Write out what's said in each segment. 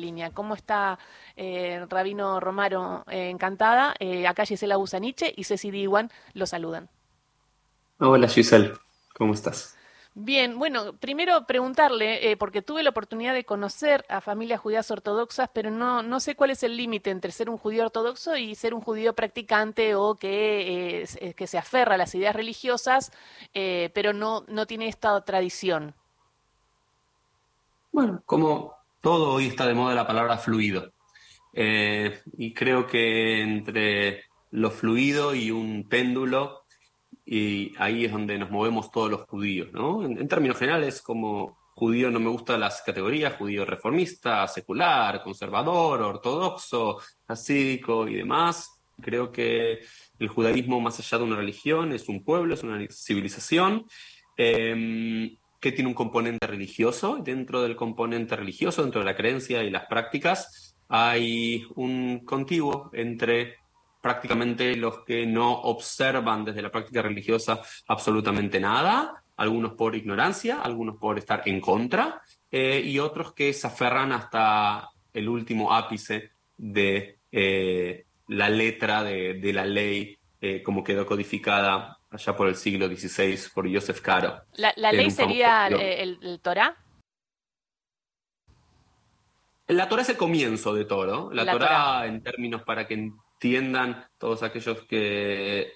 línea. ¿Cómo está eh, Rabino Romaro? Eh, encantada. Eh, acá Gisela Busaniche y Ceci Diwan lo saludan. Hola Giselle, ¿cómo estás? Bien, bueno, primero preguntarle, eh, porque tuve la oportunidad de conocer a familias judías ortodoxas, pero no, no sé cuál es el límite entre ser un judío ortodoxo y ser un judío practicante o que, eh, que se aferra a las ideas religiosas, eh, pero no, no tiene esta tradición. Bueno, como todo hoy está de moda la palabra fluido. y creo que entre lo fluido y un péndulo y ahí es donde nos movemos todos los judíos, ¿no? En, términos generales, como judío no me gustan las categorías, judío reformista, secular, conservador, ortodoxo, hasídico y demás. Creo que el judaísmo, más allá de una religión, es un pueblo, es una civilización em, que tiene un componente religioso. Dentro del componente religioso, dentro de la creencia y las prácticas, hay un contiguo entre prácticamente los que no observan desde la práctica religiosa absolutamente nada, algunos por ignorancia, algunos por estar en contra, eh, y otros que se aferran hasta el último ápice de eh, la letra de, la ley eh, como quedó codificada allá por el siglo XVI por Joseph Caro. ¿La, ley sería el, el, Torah? La Torah es el comienzo de todo. La, Torah, en términos para que entiendan todos aquellos que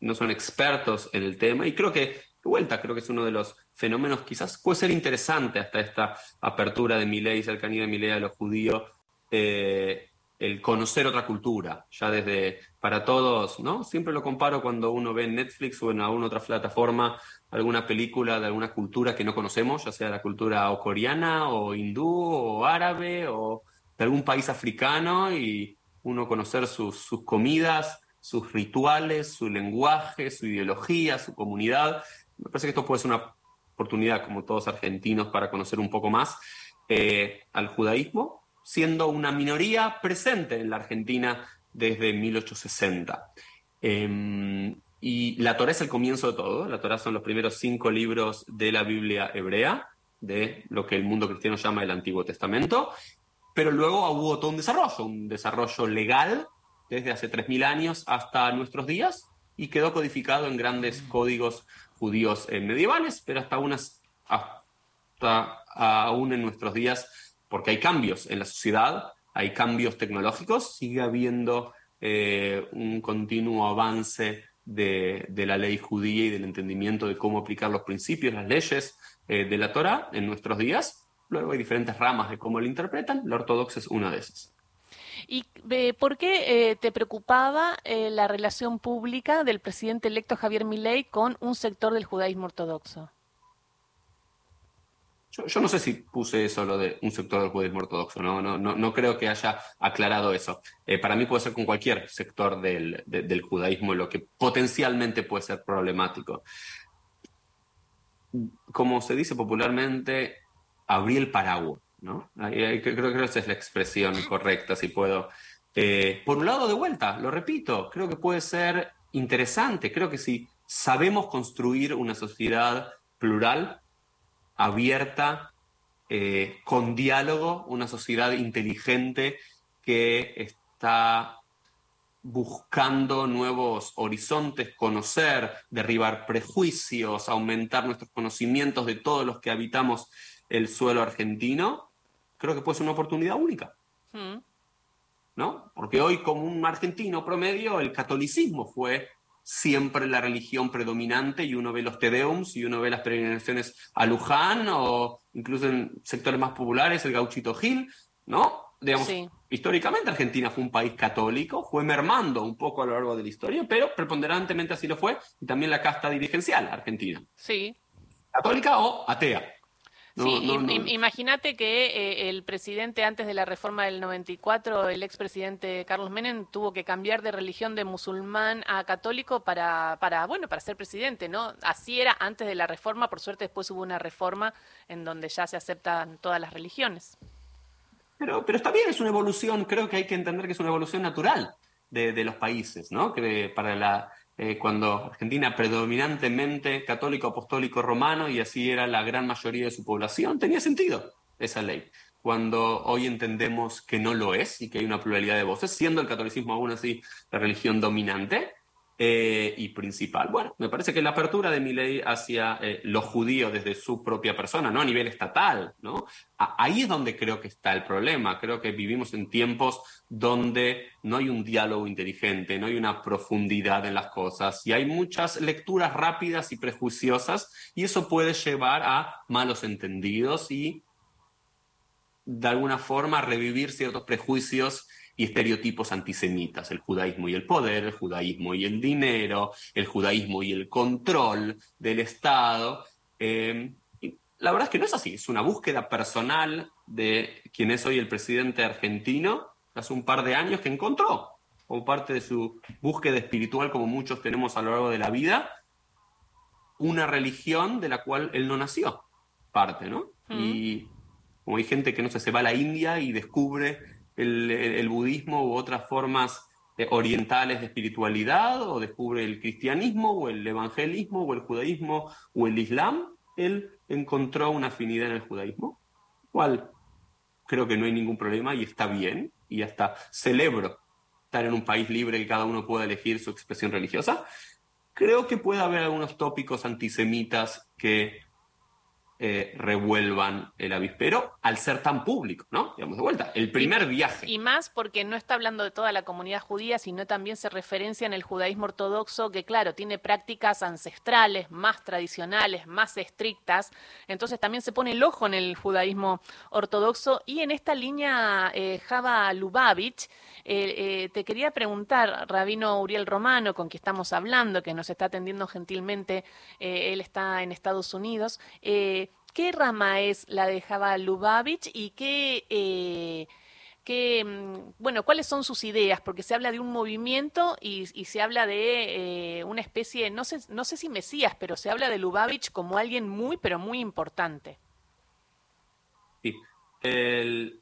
no son expertos en el tema. Y creo que, de vuelta, creo que es uno de los fenómenos, quizás puede ser interesante hasta esta apertura de mi ley, cercanía de mi ley a los judíos, eh, el conocer otra cultura, ya desde para todos, ¿no? Siempre lo comparo cuando uno ve en Netflix o en alguna otra plataforma alguna película de alguna cultura que no conocemos, ya sea la cultura coreana o hindú o árabe o de algún país africano y uno conocer sus, comidas, sus rituales, su lenguaje, su ideología, su comunidad. Me parece que esto puede ser una oportunidad, como todos argentinos, para conocer un poco más eh, al judaísmo, siendo una minoría presente en la Argentina desde 1860. Em, y la Torah es el comienzo de todo. La Torah son los primeros cinco libros de la Biblia hebrea, de lo que el mundo cristiano llama el Antiguo Testamento pero luego hubo todo un desarrollo, un desarrollo legal desde hace 3.000 años hasta nuestros días y quedó codificado en grandes códigos judíos eh, medievales, pero hasta, unas, hasta aún en nuestros días, porque hay cambios en la sociedad, hay cambios tecnológicos, sigue habiendo eh, un continuo avance de, la ley judía y del entendimiento de cómo aplicar los principios, las leyes eh, de la Torah en nuestros días, Luego hay diferentes ramas de cómo lo interpretan, la ortodoxa es una de esas. ¿Y eh, por qué te preocupaba la relación pública del presidente electo Javier Milei con un sector del judaísmo ortodoxo? Yo, no sé si puse eso lo de un sector del judaísmo ortodoxo, no, no, no, creo que haya aclarado eso. para mí puede ser con cualquier sector del, del judaísmo lo que potencialmente puede ser problemático. Como se dice popularmente, abrí el paraguas, ¿no? Creo, que esa es la expresión correcta, si puedo. Eh, por un lado, de vuelta, lo repito, creo que puede ser interesante, creo que si sabemos construir una sociedad plural, abierta, eh, con diálogo, una sociedad inteligente que está buscando nuevos horizontes, conocer, derribar prejuicios, aumentar nuestros conocimientos de todos los que habitamos el suelo argentino, creo que puede ser una oportunidad única. Mm. ¿No? Porque hoy, como un argentino promedio, el catolicismo fue siempre la religión predominante y uno ve los Tedeums y uno ve las peregrinaciones a Luján o incluso en sectores más populares el gauchito Gil, ¿no? Digamos, históricamente Argentina fue un país católico, fue mermando un poco a lo largo de la historia, pero preponderantemente así lo fue, y también la casta dirigencial argentina. Sí. Católica o atea sí, imagínate que eh, el presidente antes de la reforma del 94, el expresidente Carlos Menem, tuvo que cambiar de religión de musulmán a católico para, para, bueno, para ser presidente, ¿no? Así era antes de la reforma, por suerte después hubo una reforma en donde ya se aceptan todas las religiones. Pero, pero está bien, es una evolución, creo que hay que entender que es una evolución natural de, de los países, ¿no? Que para la eh, cuando Argentina predominantemente católico, apostólico, romano, y así era la gran mayoría de su población, tenía sentido esa ley. cuando hoy entendemos que no lo es y que hay una pluralidad de voces, siendo el catolicismo aún así la religión dominante eh, y principal. Bueno, me parece que la apertura de mi ley hacia eh, los judíos desde su propia persona, no a nivel estatal, ¿no? ahí es donde creo que está el problema. Creo que vivimos en tiempos donde no hay un diálogo inteligente, no hay una profundidad en las cosas y hay muchas lecturas rápidas y prejuiciosas y eso puede llevar a malos entendidos y de alguna forma revivir ciertos prejuicios y estereotipos antisemitas, el judaísmo y el poder, el judaísmo y el dinero, el judaísmo y el control del Estado. Eh, la verdad es que no es así, es una búsqueda personal de quien es hoy el presidente argentino hace un par de años que encontró, como parte de su búsqueda espiritual, como muchos tenemos a lo largo de la vida, una religión de la cual él no nació, parte, ¿no? Mm. Y como hay gente que no sé, se va a la India y descubre el, budismo u otras formas eh, orientales de espiritualidad, o descubre el cristianismo, o el evangelismo, o el judaísmo, o el islam, él encontró una afinidad en el judaísmo, cual creo que no hay ningún problema y está bien, y hasta celebro estar en un país libre y cada uno pueda elegir su expresión religiosa. Creo que puede haber algunos tópicos antisemitas que eh, revuelvan el avispero al ser tan público, ¿no? Digamos de vuelta, el primer viaje. Y más porque no está hablando de toda la comunidad judía, sino también se referencia en el judaísmo ortodoxo que, claro, tiene prácticas ancestrales, más tradicionales, más estrictas. Entonces también se pone el ojo en el judaísmo ortodoxo. Y en esta línea, eh, Java Lubavitch, eh, eh, te quería preguntar, Rabino Uriel Romano, con quien estamos hablando, que nos está atendiendo gentilmente, él está en Estados Unidos. ¿Qué rama es la de Java Lubavitch y qué, eh, mm, bueno, cuáles son sus ideas? Porque se habla de un movimiento y, se habla de eh, una especie, no sé, no sé si Mesías, pero se habla de Lubavitch como alguien muy, pero muy importante. Sí, el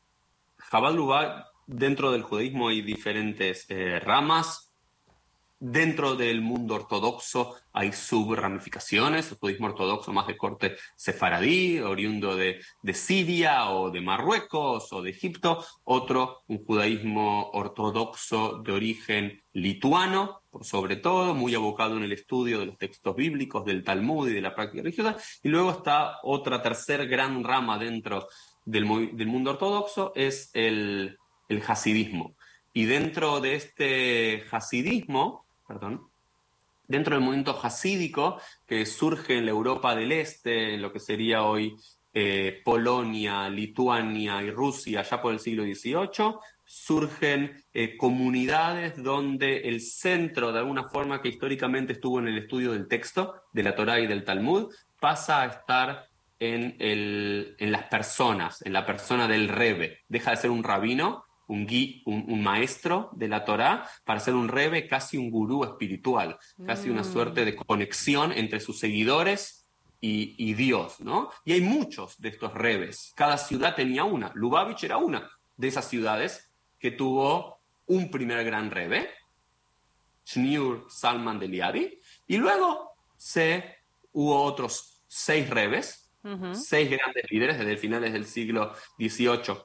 Jabal Lubavitch, dentro del judaísmo hay diferentes eh, ramas. Dentro del mundo ortodoxo hay subramificaciones, el budismo ortodoxo más de corte sefaradí, oriundo de, Siria o de Marruecos o de Egipto, otro, un judaísmo ortodoxo de origen lituano, sobre todo, muy abocado en el estudio de los textos bíblicos, del Talmud y de la práctica religiosa, y luego está otra tercer gran rama dentro del, mundo ortodoxo, es el, el hasidismo. Y dentro de este hasidismo, perdón, dentro del movimiento hasídico que surge en la Europa del Este, en lo que sería hoy eh, Polonia, Lituania y Rusia, ya por el siglo XVIII, surgen eh, comunidades donde el centro, de alguna forma que históricamente estuvo en el estudio del texto, de la Torá y del Talmud, pasa a estar en, el, en las personas, en la persona del rebe. Deja de ser un rabino un, un, maestro de la Torá, para ser un rebe, casi un gurú espiritual, casi una mm. suerte de conexión entre sus seguidores y, Dios, ¿no? Y hay muchos de estos rebes. Cada ciudad tenía una. Lubavitch era una de esas ciudades que tuvo un primer gran rebe, Shneur Salman de Liadi, y luego se, hubo otros seis rebes, seis grandes líderes desde finales del siglo XVIII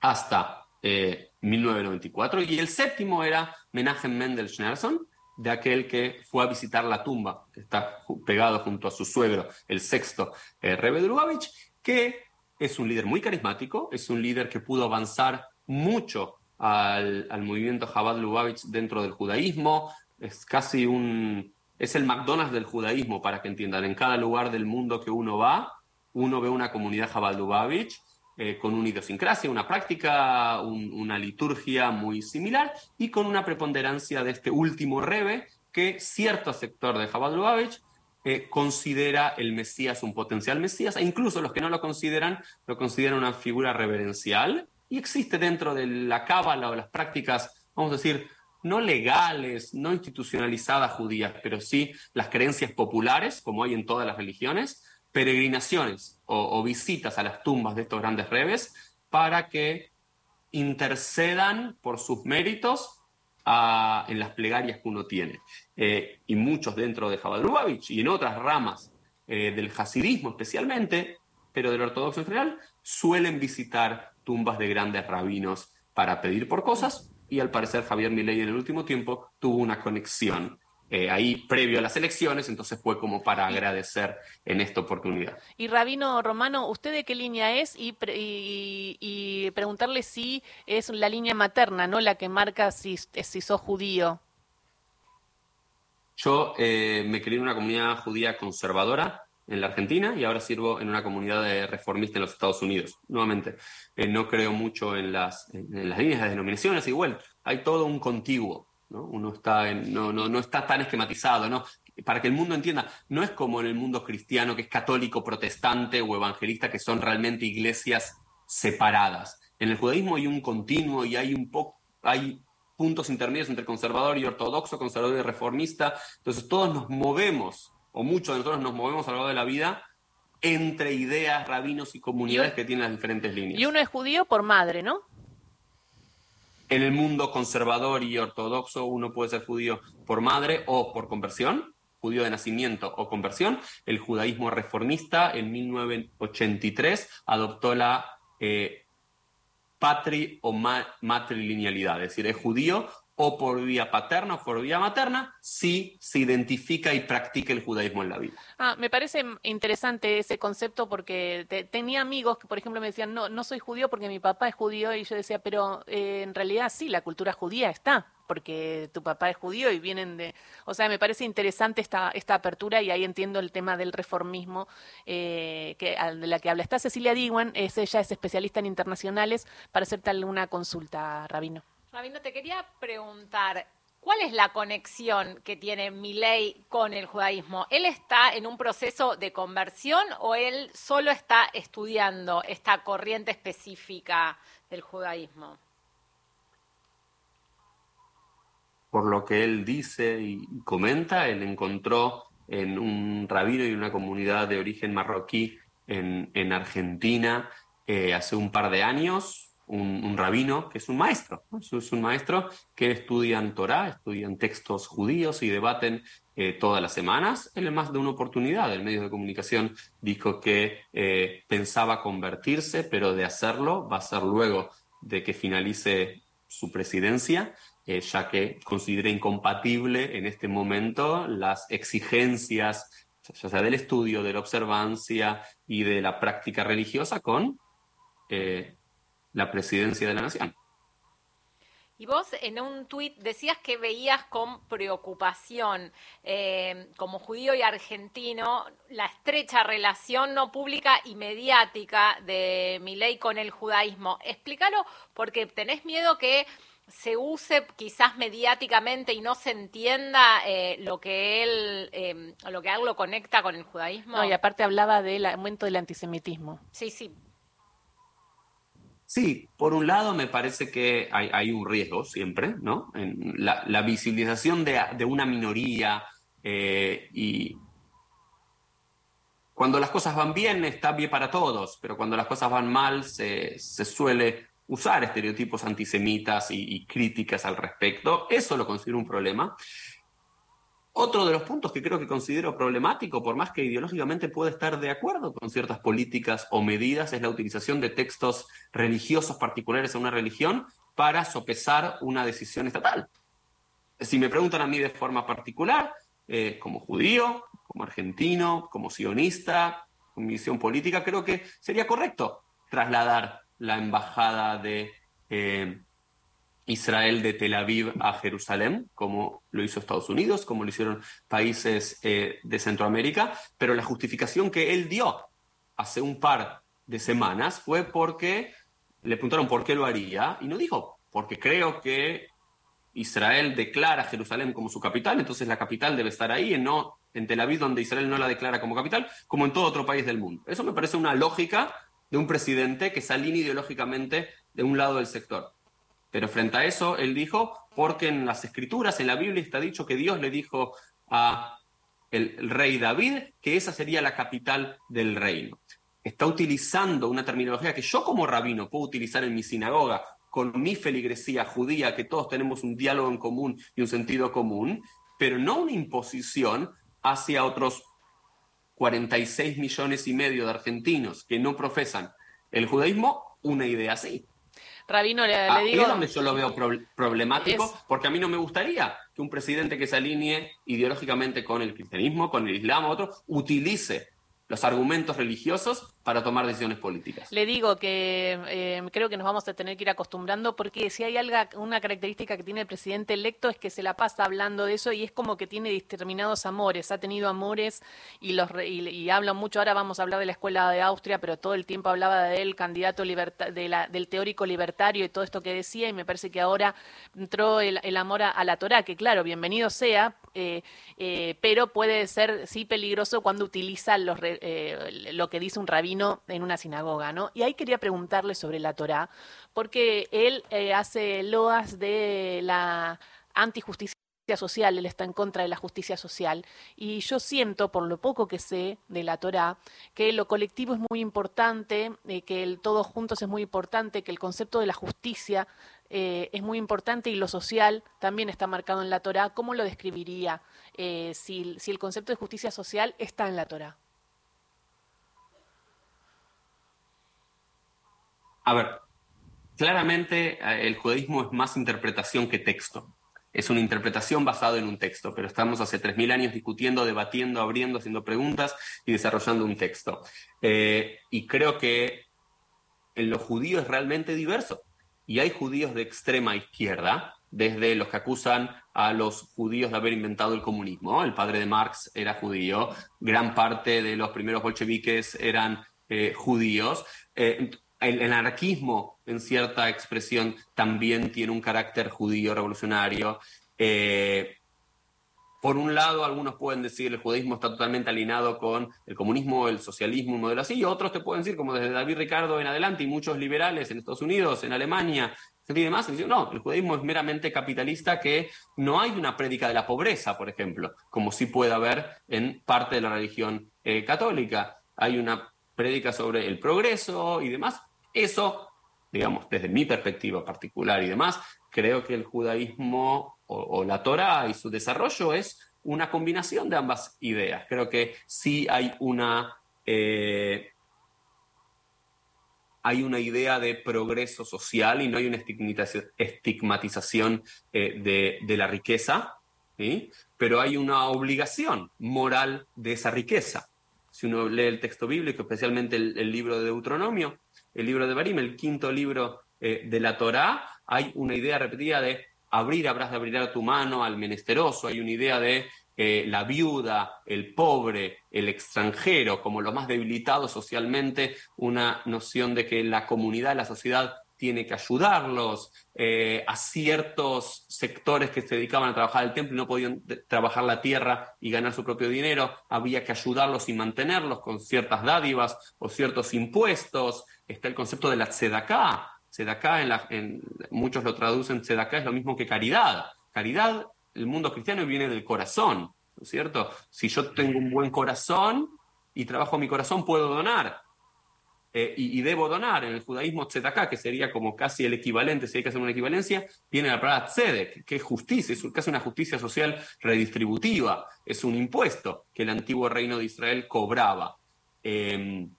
hasta 1994, eh, y el séptimo era Menachem Mendel Schneerson, de aquel que fue a visitar la tumba, que está pegado junto a su suegro, el sexto eh, Rebbe de Lubavitch, que es un líder muy carismático, es un líder que pudo avanzar mucho al, movimiento Chabad Lubavitch dentro del judaísmo, es casi un... es el McDonald's del judaísmo, para que entiendan, en cada lugar del mundo que uno va, uno ve una comunidad Chabad Lubavitch, eh, con una idiosincrasia, una práctica, una liturgia muy similar y con una preponderancia de este último rebe que cierto sector de Chabad Lubavitch eh, considera el Mesías un potencial Mesías, e incluso los que no lo consideran, lo consideran una figura reverencial, y existe dentro de la cábala o las prácticas, vamos a decir, no legales, no institucionalizadas judías, pero sí las creencias populares, como hay en todas las religiones, peregrinaciones o, visitas a las tumbas de estos grandes rebes para que intercedan por sus méritos en las plegarias que uno tiene. Eh, y muchos dentro de Jabal y en otras ramas eh, del hasidismo especialmente, pero del ortodoxo en general, suelen visitar tumbas de grandes rabinos para pedir por cosas y al parecer Javier Milei en el último tiempo tuvo una conexión eh, ahí previo a las elecciones, entonces fue como para agradecer en esta oportunidad. Y Rabino Romano, ¿usted de qué línea es? Y, preguntarle si es la línea materna, ¿no? La que marca si, si sos judío. Yo eh, me crié en una comunidad judía conservadora en la Argentina y ahora sirvo en una comunidad de reformista en los Estados Unidos. Nuevamente, eh, no creo mucho en las, en las líneas de denominaciones, igual hay todo un contiguo. ¿No? Uno está en, no, no, no está tan esquematizado, ¿no? Para que el mundo entienda, no es como en el mundo cristiano que es católico, protestante o evangelista, que son realmente iglesias separadas. En el judaísmo hay un continuo y hay un poco, hay puntos intermedios entre conservador y ortodoxo, conservador y reformista. Entonces todos nos movemos, o muchos de nosotros nos movemos a lo largo de la vida entre ideas, rabinos y comunidades que tienen las diferentes líneas. Y uno es judío por madre, ¿no? En el mundo conservador y ortodoxo uno puede ser judío por madre o por conversión, judío de nacimiento o conversión. El judaísmo reformista en 1983 adoptó la eh, patri o matrilinealidad, es decir, es judío o por vía paterna o por vía materna, si se identifica y practica el judaísmo en la vida. Ah, me parece interesante ese concepto porque tenía amigos que, por ejemplo, me decían, no, no soy judío porque mi papá es judío, y yo decía, pero eh, en realidad sí, la cultura judía está, porque tu papá es judío y vienen de... O sea, me parece interesante esta, esta apertura y ahí entiendo el tema del reformismo eh, que, de la que habla. Está Cecilia Diwan, es, ella es especialista en internacionales, para hacerte alguna consulta, Rabino. Rabino, te quería preguntar, ¿cuál es la conexión que tiene Milei con el judaísmo? ¿Él está en un proceso de conversión o él solo está estudiando esta corriente específica del judaísmo? Por lo que él dice y comenta, él encontró en un rabino y una comunidad de origen marroquí en, Argentina eh, hace un par de años un, rabino que es un maestro, es un maestro que estudian Torah, estudian textos judíos y debaten eh, todas las semanas. Él en más de una oportunidad el medio de comunicación dijo que eh, pensaba convertirse, pero de hacerlo va a ser luego de que finalice su presidencia, eh, ya que considera incompatible en este momento las exigencias ya sea del estudio, de la observancia y de la práctica religiosa con la presidencia de la nación. Y vos en un tuit decías que veías con preocupación, eh, como judío y argentino, la estrecha relación no pública y mediática de mi ley con el judaísmo. Explícalo porque tenés miedo que se use quizás mediáticamente y no se entienda eh, lo que él eh, lo que él lo conecta con el judaísmo. No, y aparte hablaba del aumento del antisemitismo. Sí, sí, Sí, por un lado me parece que hay, un riesgo siempre, ¿no? La, visibilización de, una minoría eh, y cuando las cosas van bien está bien para todos, pero cuando las cosas van mal se, suele usar estereotipos antisemitas y, críticas al respecto. Eso lo considero un problema. Otro de los puntos que creo que considero problemático, por más que ideológicamente pueda estar de acuerdo con ciertas políticas o medidas, es la utilización de textos religiosos particulares a una religión para sopesar una decisión estatal. Si me preguntan a mí de forma particular, eh, como judío, como argentino, como sionista, con visión política, creo que sería correcto trasladar la embajada de eh, Israel de Tel Aviv a Jerusalén, como lo hizo Estados Unidos, como lo hicieron países eh, de Centroamérica, pero la justificación que él dio hace un par de semanas fue porque le preguntaron por qué lo haría y no dijo, porque creo que Israel declara Jerusalén como su capital, entonces la capital debe estar ahí, no en Tel Aviv, donde Israel no la declara como capital, como en todo otro país del mundo. Eso me parece una lógica de un presidente que se alinea ideológicamente de un lado del sector. Pero frente a eso, él dijo, porque en las escrituras, en la Biblia está dicho que Dios le dijo a el, rey David que esa sería la capital del reino. Está utilizando una terminología que yo como rabino puedo utilizar en mi sinagoga con mi feligresía judía, que todos tenemos un diálogo en común y un sentido común, pero no una imposición hacia otros 46 millones y medio de argentinos que no profesan el judaísmo una idea así. Rabino, le, ah, digo... Es donde yo lo veo problemático, porque a mí no me gustaría que un presidente que se alinee ideológicamente con el cristianismo, con el islam, otro, utilice los argumentos religiosos para tomar decisiones políticas. Le digo que eh, creo que nos vamos a tener que ir acostumbrando porque si hay algo, una característica que tiene el presidente electo es que se la pasa hablando de eso y es como que tiene determinados amores, ha tenido amores y los y, habla mucho, ahora vamos a hablar de la escuela de Austria, pero todo el tiempo hablaba de él, candidato de la, del teórico libertario y todo esto que decía y me parece que ahora entró el, amor a, la Torah, que claro, bienvenido sea, eh, eh, pero puede ser sí peligroso cuando utiliza los, lo que dice un rabino en una sinagoga, ¿no? Y ahí quería preguntarle sobre la Torá, porque él eh, hace loas de la antijusticia social, él está en contra de la justicia social. Y yo siento, por lo poco que sé de la Torá, que lo colectivo es muy importante, eh, que el todos juntos es muy importante, que el concepto de la justicia eh, es muy importante y lo social también está marcado en la Torá. ¿Cómo lo describiría si, si el concepto de justicia social está en la Torá? A ver, claramente eh, el judaísmo es más interpretación que texto. Es una interpretación basada en un texto, pero estamos hace 3.000 años discutiendo, debatiendo, abriendo, haciendo preguntas y desarrollando un texto. Eh, y creo que en lo judío es realmente diverso. Y hay judíos de extrema izquierda, desde los que acusan a los judíos de haber inventado el comunismo. El padre de Marx era judío, gran parte de los primeros bolcheviques eran eh, judíos el, anarquismo, en cierta expresión, también tiene un carácter judío revolucionario. Eh, por un lado, algunos pueden decir el judaísmo está totalmente alineado con el comunismo, el socialismo, un modelo así, y otros te pueden decir, como desde David Ricardo en adelante, y muchos liberales en Estados Unidos, en Alemania, y demás, dicen, no, el judaísmo es meramente capitalista, que no hay una prédica de la pobreza, por ejemplo, como sí puede haber en parte de la religión eh, católica. Hay una prédica sobre el progreso y demás, eso, digamos, desde mi perspectiva particular y demás, creo que el judaísmo o, la Torah y su desarrollo es una combinación de ambas ideas. Creo que sí hay una, eh, hay una idea de progreso social y no hay una estigmatización eh, de, la riqueza, pero hay una obligación moral de esa riqueza. Si uno lee el texto bíblico, especialmente el libro de Deuteronomio, el libro de Barim, el quinto libro eh, de la Torá, hay una idea repetida de abrir, habrás de abrir a tu mano al menesteroso, hay una idea de eh, la viuda, el pobre, el extranjero, como los más debilitados socialmente, una noción de que la comunidad, la sociedad tiene que ayudarlos, eh, a ciertos sectores que se dedicaban a trabajar el templo y no podían trabajar la tierra y ganar su propio dinero, había que ayudarlos y mantenerlos con ciertas dádivas o ciertos impuestos, está el concepto de la tzedaká. Tzedaká, en, en muchos lo traducen, tzedaká es lo mismo que caridad. Caridad, el mundo cristiano viene del corazón, ¿no es cierto? Si yo tengo un buen corazón y trabajo mi corazón, puedo donar. Eh, y, debo donar. En el judaísmo tzedaká, que sería como casi el equivalente, si hay que hacer una equivalencia, viene la palabra tzedek, que es justicia, es casi una justicia social redistributiva, es un impuesto que el antiguo reino de Israel cobraba. Em,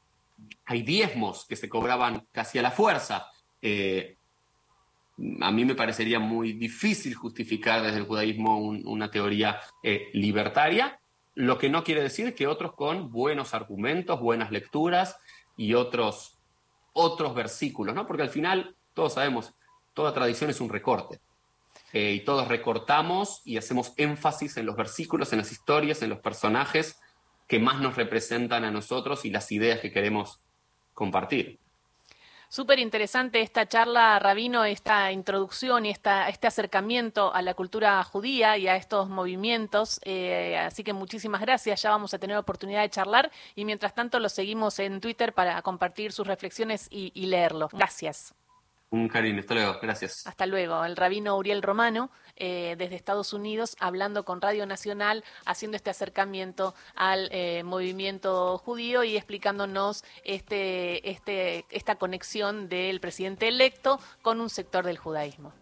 hay diezmos que se cobraban casi a la fuerza. Eh, a mí me parecería muy difícil justificar desde el judaísmo una teoría eh, libertaria, lo que no quiere decir que otros con buenos argumentos, buenas lecturas y otros, otros versículos, ¿no? Porque al final, todos sabemos, toda tradición es un recorte. Eh, y todos recortamos y hacemos énfasis en los versículos, en las historias, en los personajes que más nos representan a nosotros y las ideas que queremos compartir. Súper interesante esta charla, Rabino, esta introducción y esta, este acercamiento a la cultura judía y a estos movimientos. Eh, así que muchísimas gracias. Ya vamos a tener oportunidad de charlar y mientras tanto lo seguimos en Twitter para compartir sus reflexiones y, y leerlo. Gracias. Un cariño, hasta luego, gracias. Hasta luego. El rabino Uriel Romano, eh, desde Estados Unidos, hablando con Radio Nacional, haciendo este acercamiento al eh, movimiento judío y explicándonos este, este, esta conexión del presidente electo con un sector del judaísmo.